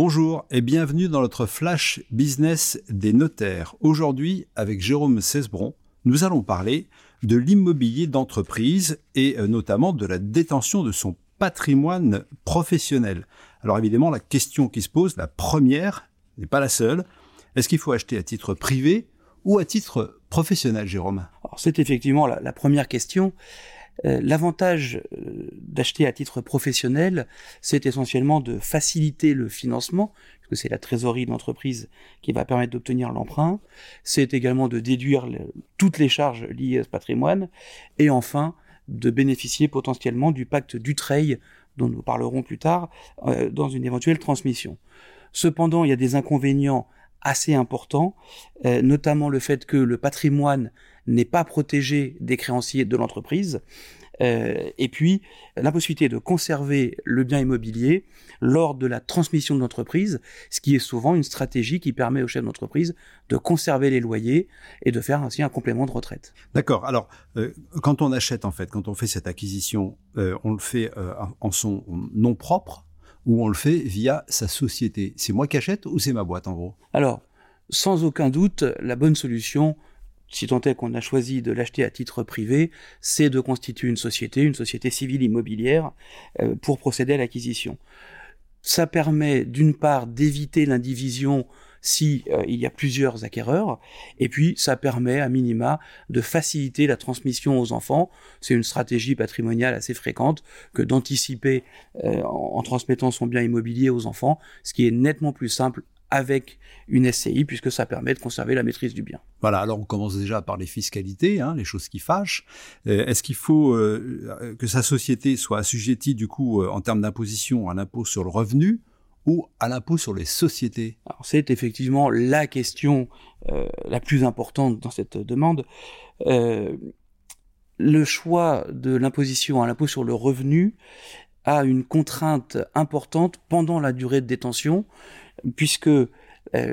Bonjour et bienvenue dans notre flash business des notaires. Aujourd'hui, avec Jérôme Cesbron, nous allons parler de l'immobilier d'entreprise et euh, notamment de la détention de son patrimoine professionnel. Alors évidemment, la question qui se pose, la première, n'est pas la seule, est-ce qu'il faut acheter à titre privé ou à titre professionnel, Jérôme? C'est effectivement la, première question. Euh, l'avantage euh, d'acheter à titre professionnel, c'est essentiellement de faciliter le financement, que c'est la trésorerie de l'entreprise qui va permettre d'obtenir l'emprunt. C'est également de déduire toutes les charges liées à ce patrimoine. Et enfin, de bénéficier potentiellement du pacte d'Utreil, dont nous parlerons plus tard, euh, dans une éventuelle transmission. Cependant, il y a des inconvénients assez importants, notamment le fait que le patrimoine n'est pas protégé des créanciers de l'entreprise, euh, et puis l'impossibilité de conserver le bien immobilier lors de la transmission de l'entreprise, ce qui est souvent une stratégie qui permet au chef d'entreprise de conserver les loyers et de faire ainsi un complément de retraite. D'accord. Alors, euh, quand on achète en fait, quand on fait cette acquisition, euh, on le fait en son nom propre ou on le fait via sa société. C'est moi qui achète ou c'est ma boîte en gros? Alors, sans aucun doute, la bonne solution, si tant est qu'on a choisi de l'acheter à titre privé, c'est de constituer une société, une société civile immobilière, euh, pour procéder à l'acquisition. Ça permet d'une part d'éviter l'indivision si euh, il y a plusieurs acquéreurs, et puis ça permet à minima de faciliter la transmission aux enfants. C'est une stratégie patrimoniale assez fréquente que d'anticiper euh, en, transmettant son bien immobilier aux enfants, ce qui est nettement plus simple avec une SCI puisque ça permet de conserver la maîtrise du bien. Voilà, alors on commence déjà par les fiscalités, hein, les choses qui fâchent. Euh, est-ce qu'il faut que sa société soit assujettie du coup en termes d'imposition à l'impôt sur le revenu à l'impôt sur les sociétés C'est effectivement la question la plus importante dans cette demande. le choix de l'imposition à l'impôt sur le revenu a une contrainte importante pendant la durée de détention puisque euh,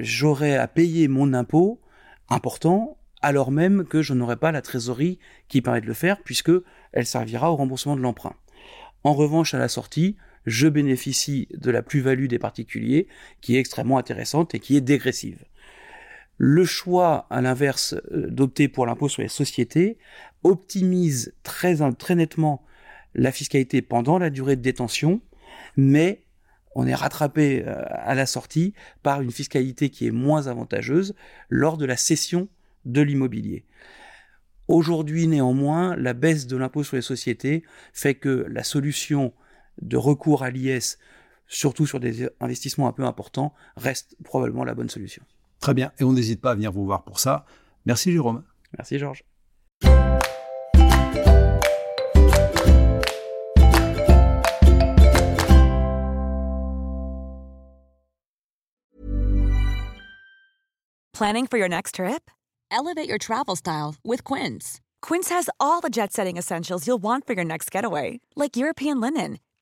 j'aurai à payer mon impôt important alors même que je n'aurai pas la trésorerie qui permet de le faire, puisque elle servira au remboursement de l'emprunt. En revanche, à la sortie, je bénéficie de la plus-value des particuliers, qui est extrêmement intéressante et qui est dégressive. Le choix, à l'inverse, euh, d'opter pour l'impôt sur les sociétés optimise très, nettement la fiscalité pendant la durée de détention, mais on est rattrapé euh, à la sortie par une fiscalité qui est moins avantageuse lors de la cession de l'immobilier. Aujourd'hui, néanmoins, la baisse de l'impôt sur les sociétés fait que la solution de recours à l'IS, surtout sur des investissements un peu importants, reste probablement la bonne solution. Très bien, et on n'hésite pas à venir vous voir pour ça. Merci Jérôme. Merci Georges. Planning for your next trip? Elevate your travel style with Quince. Quince has all the jet setting essentials you'll want for your next getaway, like European linen,